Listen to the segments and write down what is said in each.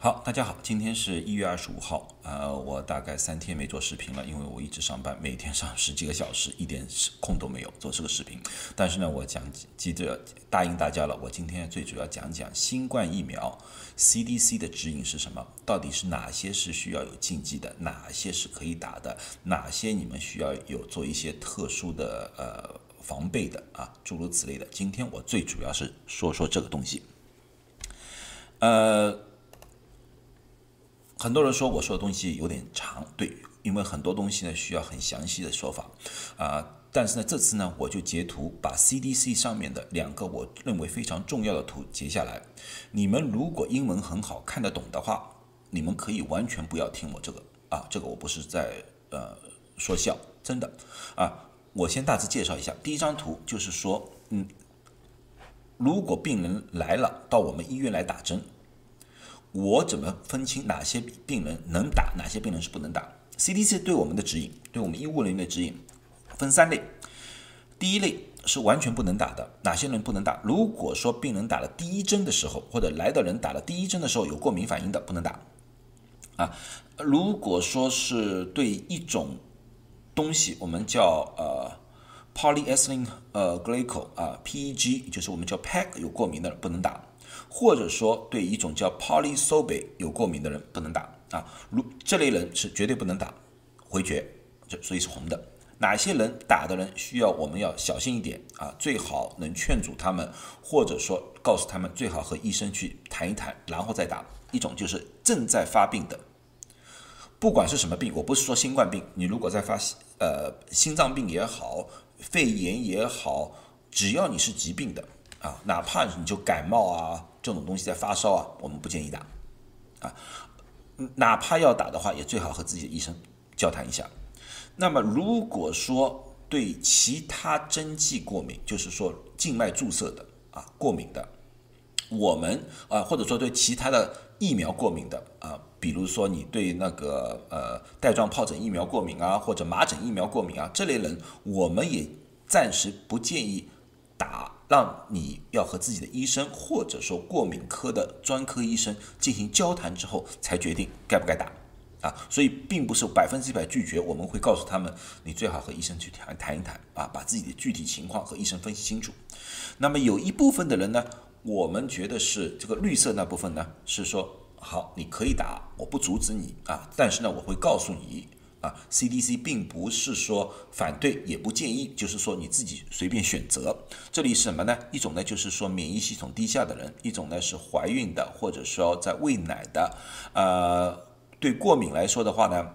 好，大家好，今天是一月二十五号，呃，我大概三天没做视频了，因为我一直上班，每天上十几个小时，一点空都没有做这个视频。但是呢，我讲记得答应大家了，我今天最主要讲讲新冠疫苗 CDC 的指引是什么，到底是哪些是需要有禁忌的，哪些是可以打的，哪些你们需要有做一些特殊的呃防备的啊，诸如此类的。今天我最主要是说说这个东西，呃。很多人说我说的东西有点长，对，因为很多东西呢需要很详细的说法，啊，但是呢这次呢我就截图把 CDC 上面的两个我认为非常重要的图截下来，你们如果英文很好看得懂的话，你们可以完全不要听我这个啊，这个我不是在呃说笑，真的啊，我先大致介绍一下，第一张图就是说，嗯，如果病人来了到我们医院来打针。我怎么分清哪些病人能打，哪些病人是不能打？CDC 对我们的指引，对我们医务人员的指引分三类。第一类是完全不能打的，哪些人不能打？如果说病人打了第一针的时候，或者来的人打了第一针的时候有过敏反应的，不能打。啊，如果说是对一种东西，我们叫呃 polyethylene 呃 glycol 啊 PEG，就是我们叫 PEG 有过敏的，不能打。或者说对一种叫 polysorbate 有过敏的人不能打啊，如这类人是绝对不能打，回绝，这所以是红的。哪些人打的人需要我们要小心一点啊？最好能劝阻他们，或者说告诉他们最好和医生去谈一谈，然后再打。一种就是正在发病的，不管是什么病，我不是说新冠病，你如果在发呃心脏病也好，肺炎也好，只要你是疾病的。啊，哪怕你就感冒啊这种东西在发烧啊，我们不建议打，啊，哪怕要打的话，也最好和自己的医生交谈一下。那么如果说对其他针剂过敏，就是说静脉注射的啊过敏的，我们啊或者说对其他的疫苗过敏的啊，比如说你对那个呃带状疱疹疫苗过敏啊，或者麻疹疫苗过敏啊这类人，我们也暂时不建议。让你要和自己的医生，或者说过敏科的专科医生进行交谈之后，才决定该不该打，啊，所以并不是百分之一百拒绝，我们会告诉他们，你最好和医生去谈谈一谈，啊，把自己的具体情况和医生分析清楚。那么有一部分的人呢，我们觉得是这个绿色那部分呢，是说好你可以打，我不阻止你啊，但是呢，我会告诉你。啊，CDC 并不是说反对，也不建议，就是说你自己随便选择。这里是什么呢？一种呢就是说免疫系统低下的人，一种呢是怀孕的，或者说在喂奶的。呃，对过敏来说的话呢，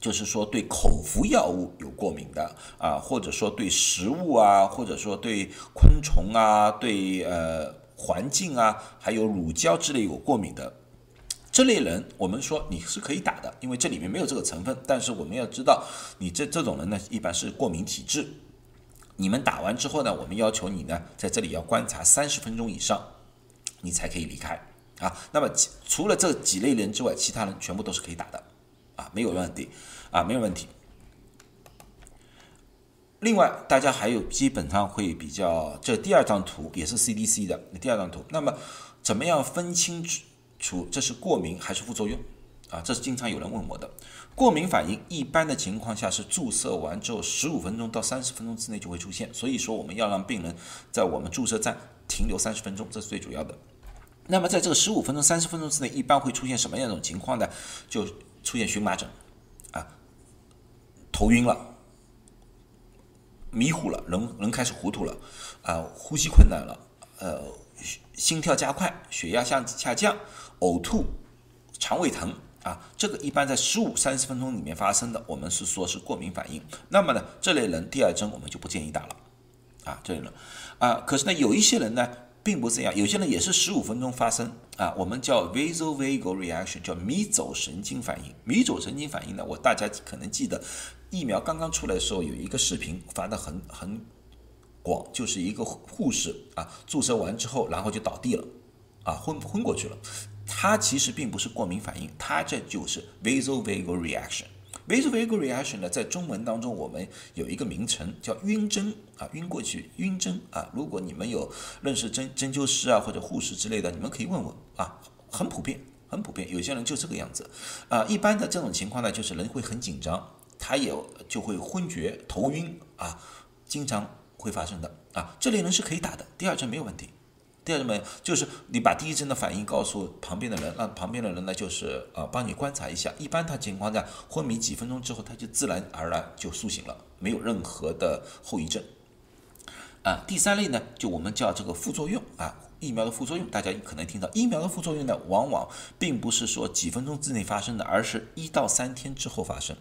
就是说对口服药物有过敏的啊，或者说对食物啊，或者说对昆虫啊，对呃环境啊，还有乳胶之类有过敏的。这类人，我们说你是可以打的，因为这里面没有这个成分。但是我们要知道，你这这种人呢，一般是过敏体质。你们打完之后呢，我们要求你呢，在这里要观察三十分钟以上，你才可以离开啊。那么除了这几类人之外，其他人全部都是可以打的啊，没有问题啊，没有问题。另外，大家还有基本上会比较，这第二张图也是 CDC 的第二张图。那么怎么样分清除？这是过敏还是副作用啊？这是经常有人问我的。过敏反应一般的情况下是注射完之后十五分钟到三十分钟之内就会出现，所以说我们要让病人在我们注射站停留三十分钟，这是最主要的。那么在这个十五分钟、三十分钟之内，一般会出现什么样一种情况呢？就出现荨麻疹啊，头晕了，迷糊了，人人开始糊涂了啊，呼吸困难了，呃。心跳加快，血压下下降，呕吐，肠胃疼啊，这个一般在十五三十分钟里面发生的，我们是说是过敏反应。那么呢，这类人第二针我们就不建议打了啊，这类人啊，可是呢，有一些人呢，并不这样，有些人也是十五分钟发生啊，我们叫 vasovagal reaction，叫迷走神经反应。迷走神经反应呢，我大家可能记得，疫苗刚刚出来的时候有一个视频发的很很。广就是一个护士啊，注射完之后，然后就倒地了，啊，昏昏过去了。它其实并不是过敏反应，它这就是 vasovagal reaction。vasovagal reaction 呢，在中文当中我们有一个名称叫晕针啊，晕过去晕针啊。如果你们有认识针针灸师啊或者护士之类的，你们可以问问啊，很普遍很普遍。有些人就这个样子，啊，一般的这种情况呢，就是人会很紧张，他也就会昏厥、头晕啊，经常会发生的啊。这类人是可以打的，第二针没有问题。第二针就是你把第一针的反应告诉旁边的人，让旁边的人呢就是呃帮你观察一下。一般他情况下昏迷几分钟之后，他就自然而然就苏醒了，没有任何的后遗症。啊，第三类呢，就我们叫这个副作用啊，疫苗的副作用，大家可能听到疫苗的副作用呢，往往并不是说几分钟之内发生的，而是一到三天之后发生。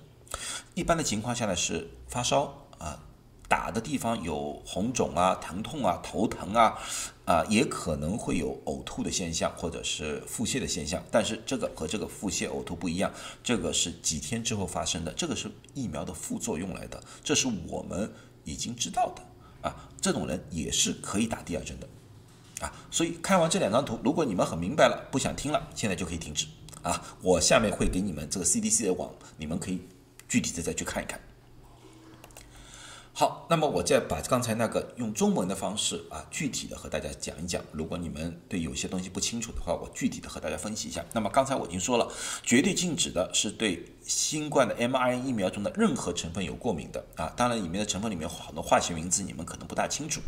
一般的情况下呢是发烧啊。打的地方有红肿啊、疼痛啊、头疼啊，啊，也可能会有呕吐的现象或者是腹泻的现象。但是这个和这个腹泻、呕吐不一样，这个是几天之后发生的，这个是疫苗的副作用来的，这是我们已经知道的啊。这种人也是可以打第二针的啊。所以看完这两张图，如果你们很明白了，不想听了，现在就可以停止啊。我下面会给你们这个 CDC 的网，你们可以具体的再去看一看。好，那么我再把刚才那个用中文的方式啊，具体的和大家讲一讲。如果你们对有些东西不清楚的话，我具体的和大家分析一下。那么刚才我已经说了，绝对禁止的是对新冠的 mRNA 疫苗中的任何成分有过敏的啊。当然，里面的成分里面很多化学名字你们可能不大清楚。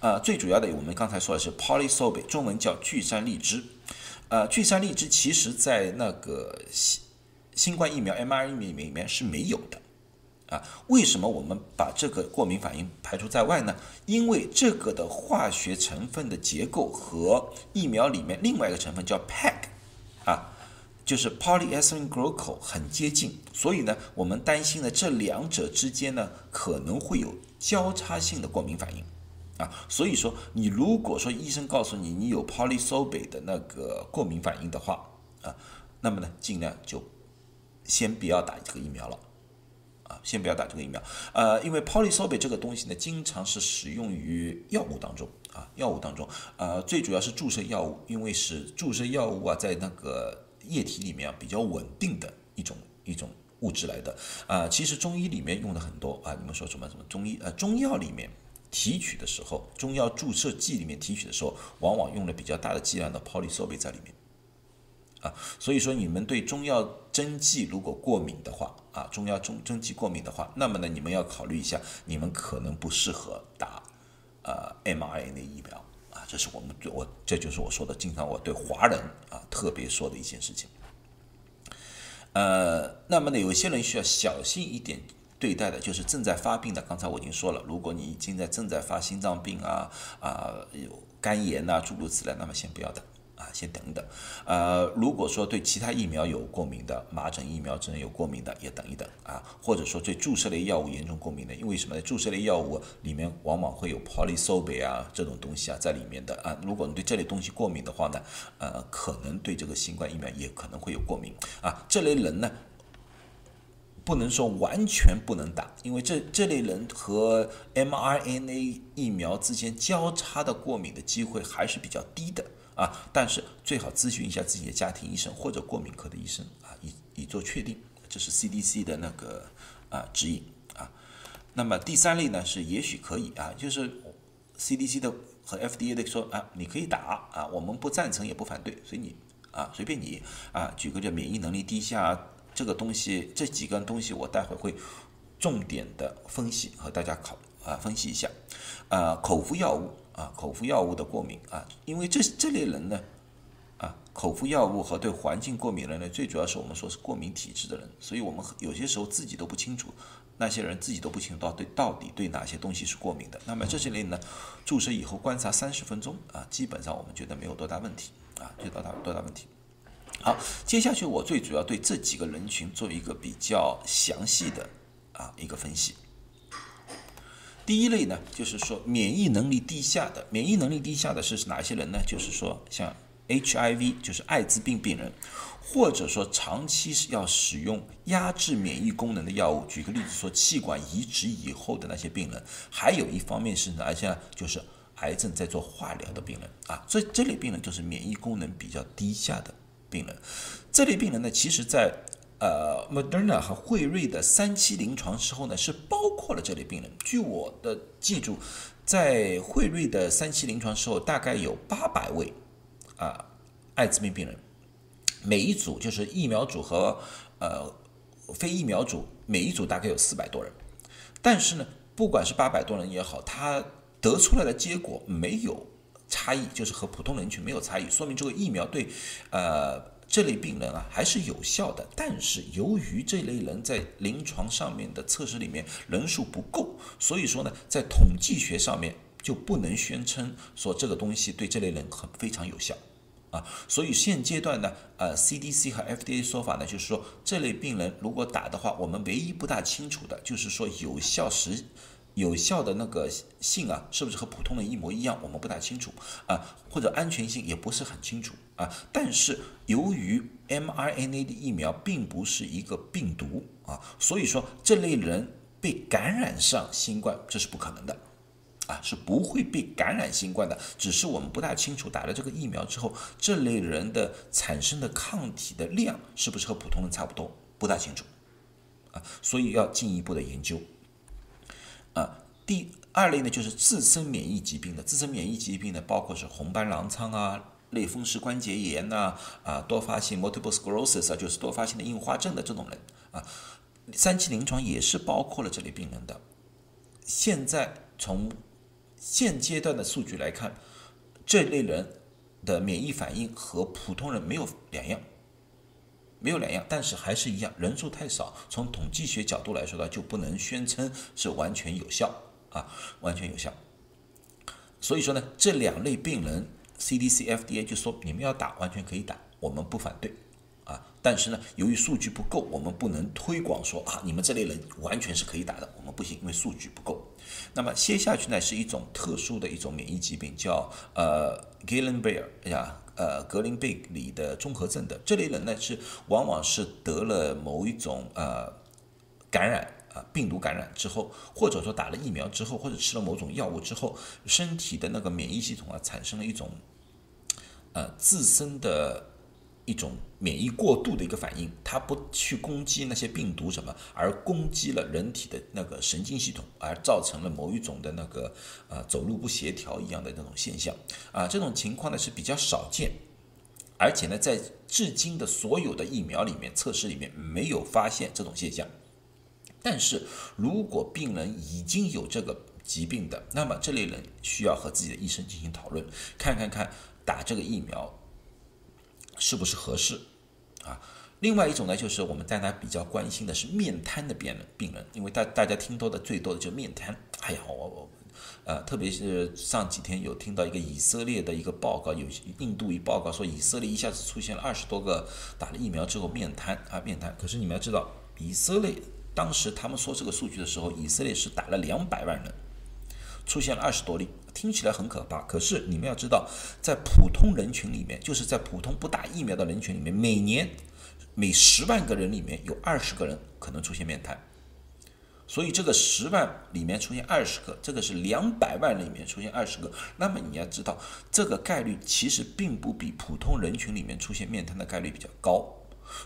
呃，最主要的我们刚才说的是 polysorb，中文叫聚山荔枝。呃，聚山荔枝其实在那个新新冠疫苗 mRNA 里面里面是没有的。啊，为什么我们把这个过敏反应排除在外呢？因为这个的化学成分的结构和疫苗里面另外一个成分叫 PEG，啊，就是 polyethylene glycol 很接近，所以呢，我们担心呢这两者之间呢可能会有交叉性的过敏反应，啊，所以说你如果说医生告诉你你有 polysorb 的那个过敏反应的话，啊，那么呢尽量就先不要打这个疫苗了。啊，先不要打这个疫苗，呃，因为 polysorbate 这个东西呢，经常是使用于药物当中啊，药物当中，呃，最主要是注射药物，因为是注射药物啊，在那个液体里面啊比较稳定的一种一种物质来的啊。其实中医里面用的很多啊，你们说什么什么中医呃中药里面提取的时候，中药注射剂里面提取的时候，往往用了比较大的剂量的 polysorbate 在里面。啊，所以说你们对中药针剂如果过敏的话，啊，中药中针剂过敏的话，那么呢，你们要考虑一下，你们可能不适合打，呃，mRNA 疫苗啊，这是我们我，这就是我说的，经常我对华人啊特别说的一件事情。呃，那么呢，有些人需要小心一点对待的，就是正在发病的。刚才我已经说了，如果你已经在正在发心脏病啊啊，有肝炎呐，诸如此类，那么先不要打。啊，先等等，呃，如果说对其他疫苗有过敏的，麻疹疫苗之类有过敏的，也等一等啊。或者说对注射类药物严重过敏的，因为什么呢？注射类药物里面往往会有 polysorb 啊这种东西啊在里面的啊。如果你对这类东西过敏的话呢，呃，可能对这个新冠疫苗也可能会有过敏啊。这类人呢，不能说完全不能打，因为这这类人和 mRNA 疫苗之间交叉的过敏的机会还是比较低的。啊，但是最好咨询一下自己的家庭医生或者过敏科的医生啊，以以做确定。这是 CDC 的那个啊指引啊。那么第三类呢是也许可以啊，就是 CDC 的和 FDA 的说啊，你可以打啊，我们不赞成也不反对，随你啊，随便你啊。举个叫免疫能力低下这个东西，这几个东西我待会会重点的分析和大家考啊分析一下啊，口服药物。啊，口服药物的过敏啊，因为这这类人呢，啊，口服药物和对环境过敏的人呢，最主要是我们说是过敏体质的人，所以我们有些时候自己都不清楚，那些人自己都不清楚到对到底对哪些东西是过敏的。那么这些人呢，注射以后观察三十分钟啊，基本上我们觉得没有多大问题啊，没有多大多大问题。好，接下去我最主要对这几个人群做一个比较详细的啊一个分析。第一类呢，就是说免疫能力低下的，免疫能力低下的是哪些人呢？就是说像 HIV，就是艾滋病病人，或者说长期是要使用压制免疫功能的药物。举个例子说，气管移植以后的那些病人，还有一方面是哪些呢？就是癌症在做化疗的病人啊。所以这类病人就是免疫功能比较低下的病人。这类病人呢，其实在呃，Moderna 和辉瑞的三期临床之后呢，是包括了这类病人。据我的记住，在辉瑞的三期临床时候，大概有八百位啊艾滋病病人。每一组就是疫苗组和呃非疫苗组，每一组大概有四百多人，但是呢，不管是八百多人也好，他得出来的结果没有差异，就是和普通人群没有差异，说明这个疫苗对呃这类病人啊还是有效的。但是由于这类人在临床上面的测试里面人数不够，所以说呢，在统计学上面就不能宣称说这个东西对这类人很非常有效。啊，所以现阶段呢，呃，CDC 和 FDA 说法呢，就是说这类病人如果打的话，我们唯一不大清楚的就是说有效时有效的那个性啊，是不是和普通人一模一样，我们不大清楚啊，或者安全性也不是很清楚啊。但是由于 mRNA 的疫苗并不是一个病毒啊，所以说这类人被感染上新冠这是不可能的。啊，是不会被感染新冠的，只是我们不大清楚打了这个疫苗之后，这类人的产生的抗体的量是不是和普通人差不多，不大清楚，啊，所以要进一步的研究。啊，第二类呢就是自身免疫疾病的，自身免疫疾病呢包括是红斑狼疮啊、类风湿关节炎呐、啊多发性 multiple sclerosis 啊，就是多发性的硬化症的这种人啊，三期临床也是包括了这类病人的。现在从现阶段的数据来看，这类人的免疫反应和普通人没有两样，没有两样，但是还是一样，人数太少。从统计学角度来说呢，就不能宣称是完全有效啊，完全有效。所以说呢，这两类病人，CDC、FDA 就说你们要打，完全可以打，我们不反对。啊，但是呢，由于数据不够，我们不能推广说啊，你们这类人完全是可以打的，我们不行，因为数据不够。那么接下去呢，是一种特殊的一种免疫疾病，叫呃 g 林 l 贝尔呀，呃格林贝里的综合症的这类人呢，是往往是得了某一种呃感染啊病毒感染之后，或者说打了疫苗之后，或者吃了某种药物之后，身体的那个免疫系统啊产生了一种呃自身的。一种免疫过度的一个反应，它不去攻击那些病毒什么，而攻击了人体的那个神经系统，而造成了某一种的那个呃走路不协调一样的那种现象啊，这种情况呢是比较少见，而且呢在至今的所有的疫苗里面测试里面没有发现这种现象。但是如果病人已经有这个疾病的，那么这类人需要和自己的医生进行讨论，看看看打这个疫苗。是不是合适啊？另外一种呢，就是我们大家比较关心的是面瘫的病人，病人，因为大大家听到的最多的就是面瘫。哎呀，我我呃，特别是上几天有听到一个以色列的一个报告，有印度一报告说，以色列一下子出现了二十多个打了疫苗之后面瘫啊面瘫。可是你们要知道，以色列当时他们说这个数据的时候，以色列是打了两百万人。出现了二十多例，听起来很可怕。可是你们要知道，在普通人群里面，就是在普通不打疫苗的人群里面，每年每十万个人里面有二十个人可能出现面瘫。所以这个十万里面出现二十个，这个是两百万里面出现二十个。那么你要知道，这个概率其实并不比普通人群里面出现面瘫的概率比较高。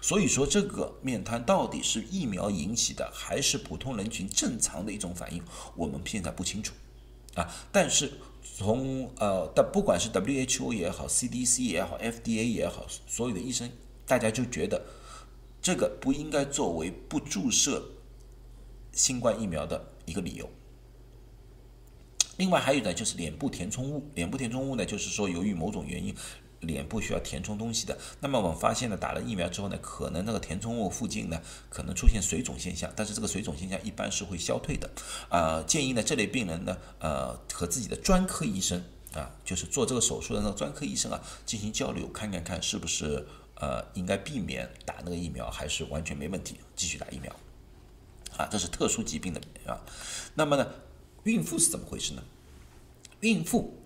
所以说，这个面瘫到底是疫苗引起的，还是普通人群正常的一种反应，我们现在不清楚。啊，但是从呃，但不管是 WHO 也好，CDC 也好，FDA 也好，所有的医生，大家就觉得这个不应该作为不注射新冠疫苗的一个理由。另外还有呢，就是脸部填充物，脸部填充物呢，就是说由于某种原因。脸部需要填充东西的，那么我们发现呢，打了疫苗之后呢，可能那个填充物附近呢，可能出现水肿现象，但是这个水肿现象一般是会消退的，啊，建议呢这类病人呢，呃，和自己的专科医生啊，就是做这个手术的那个专科医生啊，进行交流，看看看是不是呃应该避免打那个疫苗，还是完全没问题，继续打疫苗，啊，这是特殊疾病的啊，那么呢，孕妇是怎么回事呢？孕妇。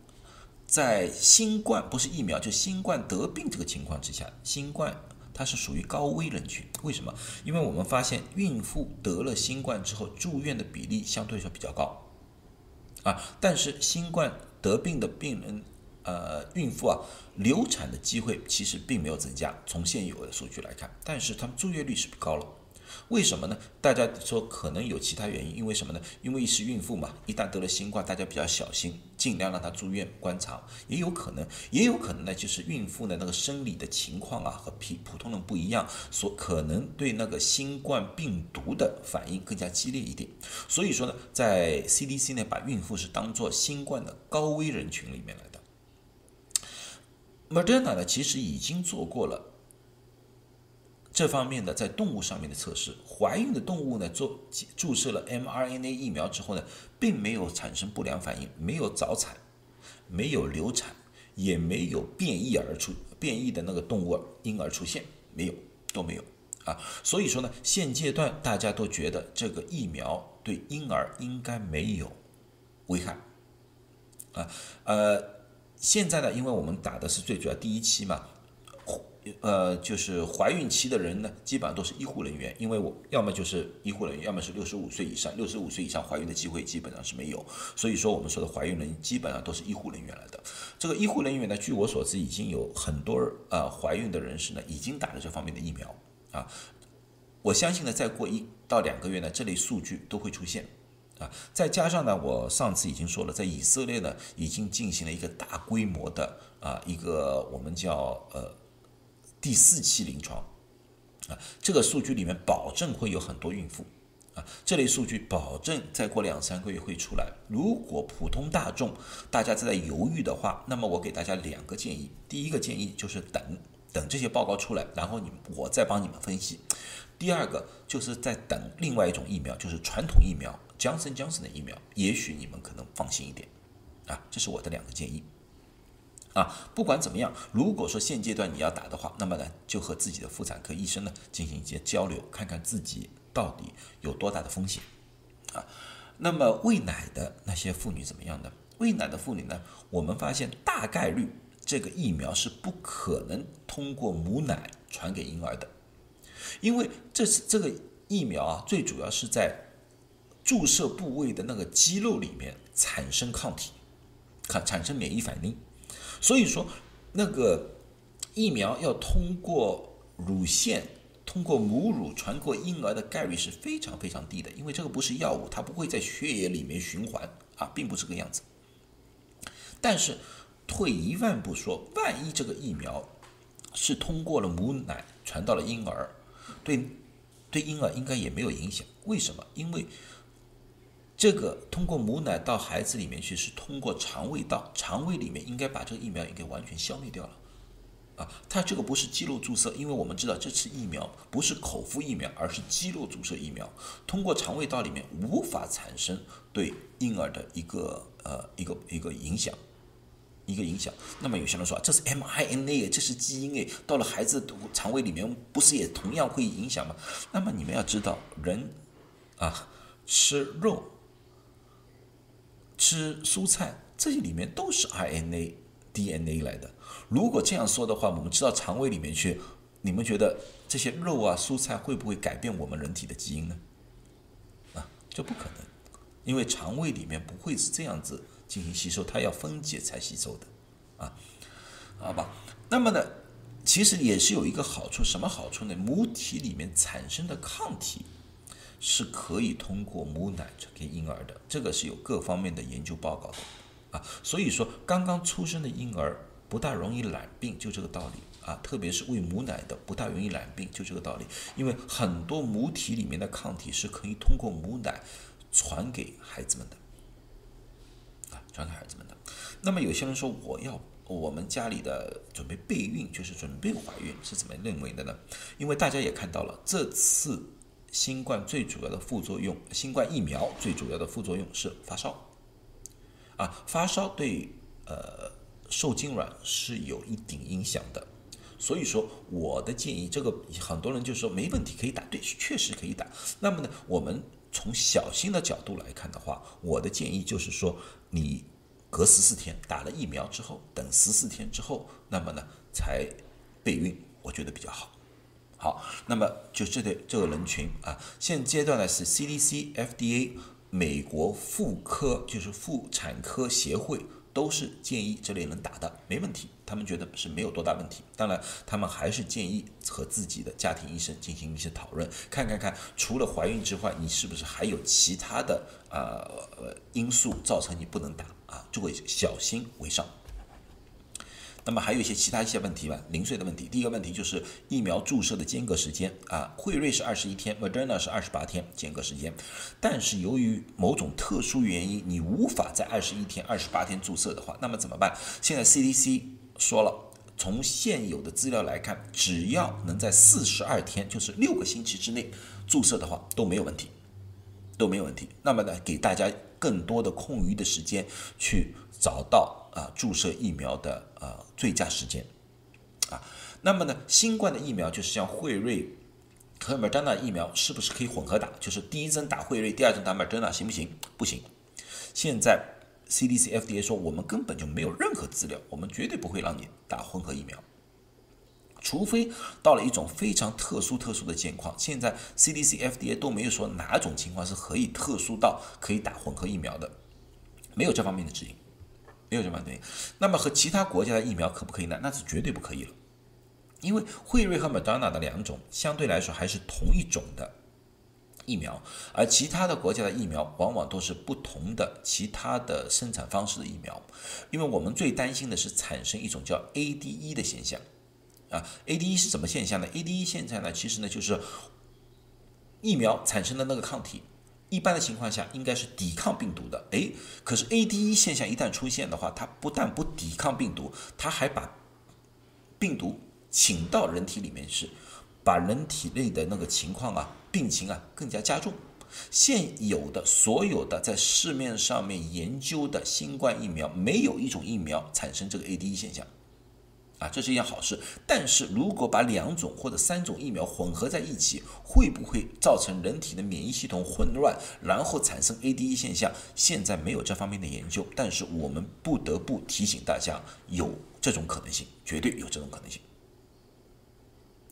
在新冠不是疫苗，就新冠得病这个情况之下，新冠它是属于高危人群。为什么？因为我们发现孕妇得了新冠之后住院的比例相对来说比较高，啊，但是新冠得病的病人，呃，孕妇啊，流产的机会其实并没有增加。从现有的数据来看，但是他们住院率是不高了。为什么呢？大家说可能有其他原因，因为什么呢？因为是孕妇嘛，一旦得了新冠，大家比较小心，尽量让她住院观察。也有可能，也有可能呢，就是孕妇呢那个生理的情况啊和普普通人不一样，所可能对那个新冠病毒的反应更加激烈一点。所以说呢，在 CDC 呢把孕妇是当做新冠的高危人群里面来的。Moderna 呢其实已经做过了。这方面的在动物上面的测试，怀孕的动物呢做注射了 mRNA 疫苗之后呢，并没有产生不良反应，没有早产，没有流产，也没有变异而出变异的那个动物婴儿出现，没有都没有啊。所以说呢，现阶段大家都觉得这个疫苗对婴儿应该没有危害啊。呃，现在呢，因为我们打的是最主要第一期嘛。呃，就是怀孕期的人呢，基本上都是医护人员，因为我要么就是医护人员，要么是六十五岁以上，六十五岁以上怀孕的机会基本上是没有。所以说，我们说的怀孕人基本上都是医护人员来的。这个医护人员呢，据我所知，已经有很多呃怀孕的人士呢，已经打了这方面的疫苗啊。我相信呢，再过一到两个月呢，这类数据都会出现啊。再加上呢，我上次已经说了，在以色列呢，已经进行了一个大规模的啊，一个我们叫呃。第四期临床，啊，这个数据里面保证会有很多孕妇，啊，这类数据保证再过两三个月会出来。如果普通大众大家在犹豫的话，那么我给大家两个建议。第一个建议就是等等这些报告出来，然后你我再帮你们分析。第二个就是在等另外一种疫苗，就是传统疫苗，江森江森的疫苗，也许你们可能放心一点，啊，这是我的两个建议。啊，不管怎么样，如果说现阶段你要打的话，那么呢，就和自己的妇产科医生呢进行一些交流，看看自己到底有多大的风险。啊，那么喂奶的那些妇女怎么样呢？喂奶的妇女呢，我们发现大概率这个疫苗是不可能通过母奶传给婴儿的，因为这是这个疫苗啊，最主要是在注射部位的那个肌肉里面产生抗体，看产生免疫反应。所以说，那个疫苗要通过乳腺、通过母乳传过婴儿的概率是非常非常低的，因为这个不是药物，它不会在血液里面循环啊，并不是这个样子。但是退一万步说，万一这个疫苗是通过了母奶传到了婴儿，对对婴儿应该也没有影响。为什么？因为这个通过母奶到孩子里面去，是通过肠胃道，肠胃里面应该把这个疫苗应该完全消灭掉了，啊，它这个不是肌肉注射，因为我们知道这次疫苗不是口服疫苗，而是肌肉注射疫苗，通过肠胃道里面无法产生对婴儿的一个呃一个一个影响，一个影响。那么有些人说这是 mRNA，这是基因诶，到了孩子肠胃里面不是也同样会影响吗？那么你们要知道，人啊吃肉。吃蔬菜，这些里面都是 RNA、DNA 来的。如果这样说的话，我们吃到肠胃里面去，你们觉得这些肉啊、蔬菜会不会改变我们人体的基因呢？啊，这不可能，因为肠胃里面不会是这样子进行吸收，它要分解才吸收的。啊，好吧。那么呢，其实也是有一个好处，什么好处呢？母体里面产生的抗体。是可以通过母奶传给婴儿的，这个是有各方面的研究报告的啊。所以说，刚刚出生的婴儿不大容易染病，就这个道理啊。特别是喂母奶的，不大容易染病，就这个道理。因为很多母体里面的抗体是可以通过母奶传给孩子们的啊，传给孩子们的。那么有些人说，我要我们家里的准备备孕，就是准备怀孕，是怎么认为的呢？因为大家也看到了这次。新冠最主要的副作用，新冠疫苗最主要的副作用是发烧，啊，发烧对呃受精卵是有一定影响的，所以说我的建议，这个很多人就说没问题可以打，对，确实可以打。那么呢，我们从小心的角度来看的话，我的建议就是说，你隔十四天打了疫苗之后，等十四天之后，那么呢才备孕，我觉得比较好。好，那么就这对这个人群啊，现阶段呢是 CDC、FDA、美国妇科就是妇产科协会都是建议这类人打的，没问题。他们觉得是没有多大问题。当然，他们还是建议和自己的家庭医生进行一些讨论，看看看，除了怀孕之外，你是不是还有其他的呃因素造成你不能打啊？这个小心为上。那么还有一些其他一些问题吧，零碎的问题。第一个问题就是疫苗注射的间隔时间啊，辉瑞是二十一天，Moderna 是二十八天间隔时间。但是由于某种特殊原因，你无法在二十一天、二十八天注射的话，那么怎么办？现在 CDC 说了，从现有的资料来看，只要能在四十二天，就是六个星期之内注射的话，都没有问题，都没有问题。那么呢，给大家更多的空余的时间去找到。啊，注射疫苗的呃最佳时间，啊，那么呢，新冠的疫苗就是像辉瑞和莫德纳疫苗，是不是可以混合打？就是第一针打辉瑞，第二针打莫德纳，行不行？不行。现在 CDC、FDA 说，我们根本就没有任何资料，我们绝对不会让你打混合疫苗，除非到了一种非常特殊、特殊的情况。现在 CDC、FDA 都没有说哪种情况是可以特殊到可以打混合疫苗的，没有这方面的指引。没有这么对，那么和其他国家的疫苗可不可以呢？那是绝对不可以了，因为辉瑞和 Moderna 的两种相对来说还是同一种的疫苗，而其他的国家的疫苗往往都是不同的其他的生产方式的疫苗。因为我们最担心的是产生一种叫 ADE 的现象啊，ADE 是什么现象呢？ADE 现象呢，其实呢就是疫苗产生的那个抗体。一般的情况下应该是抵抗病毒的，诶，可是 ADE 现象一旦出现的话，它不但不抵抗病毒，它还把病毒请到人体里面去，把人体内的那个情况啊，病情啊更加加重。现有的所有的在市面上面研究的新冠疫苗，没有一种疫苗产生这个 ADE 现象。啊，这是一件好事。但是如果把两种或者三种疫苗混合在一起，会不会造成人体的免疫系统混乱，然后产生 ADE 现象？现在没有这方面的研究，但是我们不得不提醒大家，有这种可能性，绝对有这种可能性。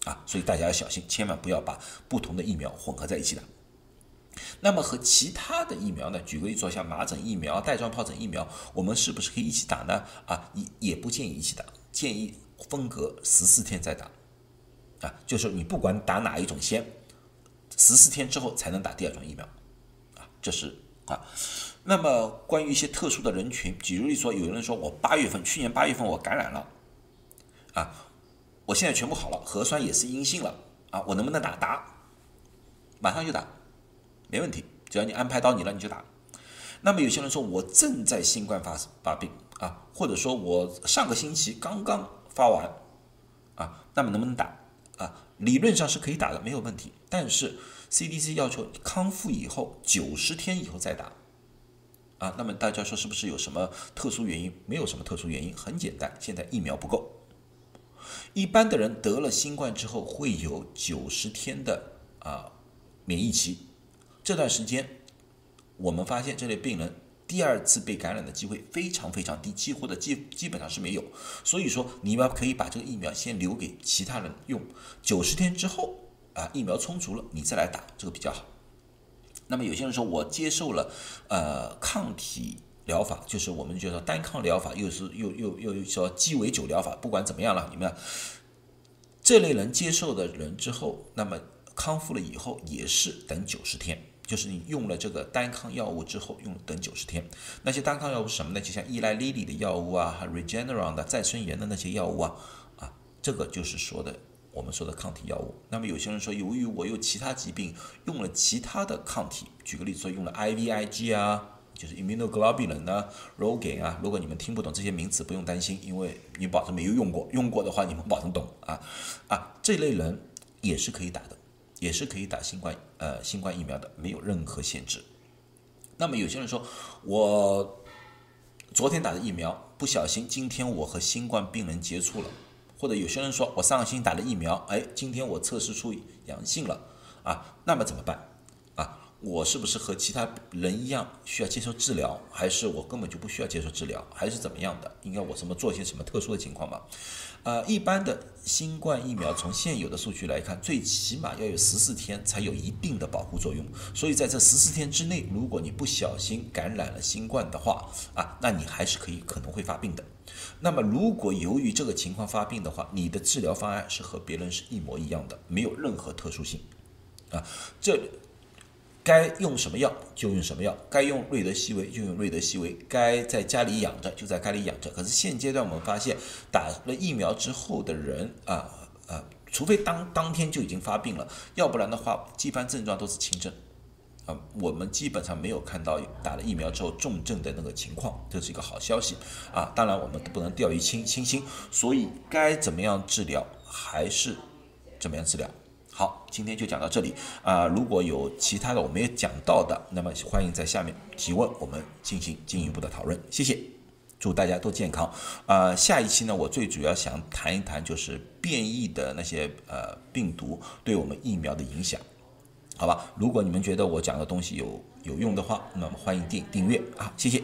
啊，所以大家要小心，千万不要把不同的疫苗混合在一起的。那么和其他的疫苗呢？举个例子，像麻疹疫苗、带状疱疹疫苗，我们是不是可以一起打呢？啊，也也不建议一起打。建议分隔十四天再打，啊，就是你不管打哪一种先，十四天之后才能打第二种疫苗，啊，这是啊。那么关于一些特殊的人群，举例说，有人说我八月份，去年八月份我感染了，啊，我现在全部好了，核酸也是阴性了，啊，我能不能打？打，马上就打，没问题，只要你安排到你了，你就打。那么有些人说我正在新冠发发病。啊，或者说我上个星期刚刚发完，啊，那么能不能打？啊，理论上是可以打的，没有问题。但是 CDC 要求康复以后九十天以后再打，啊，那么大家说是不是有什么特殊原因？没有什么特殊原因，很简单，现在疫苗不够。一般的人得了新冠之后会有九十天的啊免疫期，这段时间我们发现这类病人。第二次被感染的机会非常非常低，几乎的基基本上是没有。所以说，你们可以把这个疫苗先留给其他人用，九十天之后啊，疫苗充足了，你再来打，这个比较好。那么有些人说我接受了呃抗体疗法，就是我们就说单抗疗法，又是又又又说鸡尾酒疗法，不管怎么样了，你们这类人接受的人之后，那么康复了以后也是等九十天。就是你用了这个单抗药物之后，用了等九十天。那些单抗药物什么呢？就像依赖 Lilly 的药物啊，Regeneron 的再生元的那些药物啊，啊，这个就是说的我们说的抗体药物。那么有些人说，由于我有其他疾病，用了其他的抗体，举个例子说，用了 IVIG 啊，就是 Immunoglobulin 啊，Rogaine 啊。如果你们听不懂这些名词，不用担心，因为你保证没有用过，用过的话你们保证懂啊啊，这类人也是可以打的。也是可以打新冠呃新冠疫苗的，没有任何限制。那么有些人说，我昨天打的疫苗，不小心今天我和新冠病人接触了，或者有些人说我上个星期打了疫苗，哎，今天我测试出阳性了啊，那么怎么办？我是不是和其他人一样需要接受治疗，还是我根本就不需要接受治疗，还是怎么样的？应该我怎么做些什么特殊的情况吗？呃，一般的新冠疫苗从现有的数据来看，最起码要有十四天才有一定的保护作用。所以在这十四天之内，如果你不小心感染了新冠的话，啊，那你还是可以可能会发病的。那么如果由于这个情况发病的话，你的治疗方案是和别人是一模一样的，没有任何特殊性，啊，这。该用什么药就用什么药，该用瑞德西韦就用瑞德西韦，该在家里养着就在家里养着。可是现阶段我们发现，打了疫苗之后的人啊啊，除非当当天就已经发病了，要不然的话，一般症状都是轻症啊。我们基本上没有看到打了疫苗之后重症的那个情况，这是一个好消息啊。当然我们不能掉以轻轻心，所以该怎么样治疗还是怎么样治疗。好，今天就讲到这里啊！如果有其他的我没有讲到的，那么欢迎在下面提问，我们进行进一步的讨论。谢谢，祝大家都健康啊！下一期呢，我最主要想谈一谈就是变异的那些呃病毒对我们疫苗的影响，好吧？如果你们觉得我讲的东西有有用的话，那么欢迎订订阅啊！谢谢。